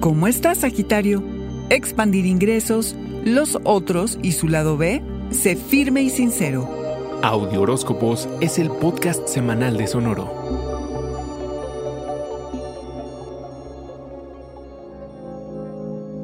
¿Cómo estás, Sagitario? Expandir ingresos, los otros y su lado B, sé firme y sincero. Audio Horóscopos es el podcast semanal de Sonoro.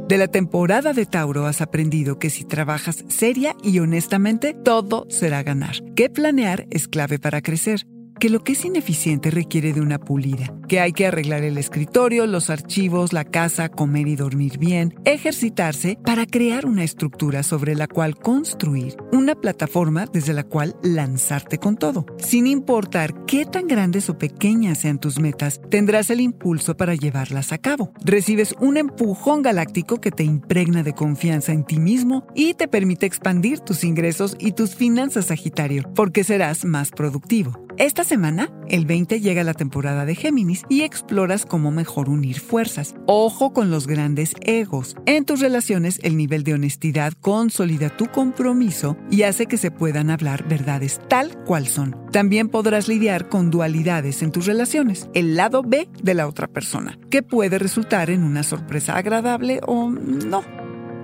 De la temporada de Tauro has aprendido que si trabajas seria y honestamente, todo será ganar. Que planear es clave para crecer que lo que es ineficiente requiere de una pulida, que hay que arreglar el escritorio, los archivos, la casa, comer y dormir bien, ejercitarse para crear una estructura sobre la cual construir, una plataforma desde la cual lanzarte con todo. Sin importar qué tan grandes o pequeñas sean tus metas, tendrás el impulso para llevarlas a cabo. Recibes un empujón galáctico que te impregna de confianza en ti mismo y te permite expandir tus ingresos y tus finanzas, Sagitario, porque serás más productivo. Esta semana, el 20 llega la temporada de Géminis y exploras cómo mejor unir fuerzas. Ojo con los grandes egos. En tus relaciones, el nivel de honestidad consolida tu compromiso y hace que se puedan hablar verdades tal cual son. También podrás lidiar con dualidades en tus relaciones, el lado B de la otra persona, que puede resultar en una sorpresa agradable o no.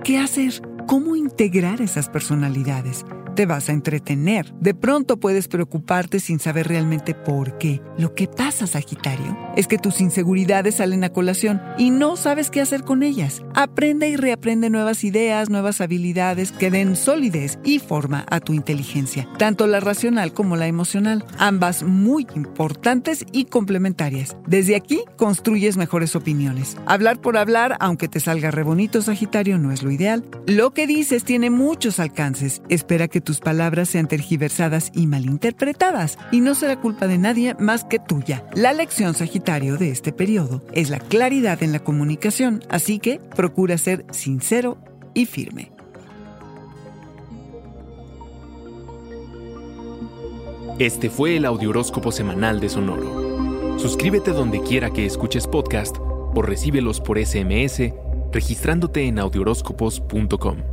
¿Qué hacer? ¿Cómo integrar esas personalidades? Te vas a entretener. De pronto puedes preocuparte sin saber realmente por qué. Lo que pasa, Sagitario, es que tus inseguridades salen a colación y no sabes qué hacer con ellas. Aprende y reaprende nuevas ideas, nuevas habilidades que den solidez y forma a tu inteligencia, tanto la racional como la emocional, ambas muy importantes y complementarias. Desde aquí construyes mejores opiniones. Hablar por hablar, aunque te salga re bonito, Sagitario, no es lo ideal. Lo que dices tiene muchos alcances. Espera que tus palabras sean tergiversadas y malinterpretadas, y no será culpa de nadie más que tuya. La lección Sagitario de este periodo es la claridad en la comunicación, así que procura ser sincero y firme. Este fue el Audioróscopo Semanal de Sonoro. Suscríbete donde quiera que escuches podcast o recíbelos por SMS registrándote en audioróscopos.com.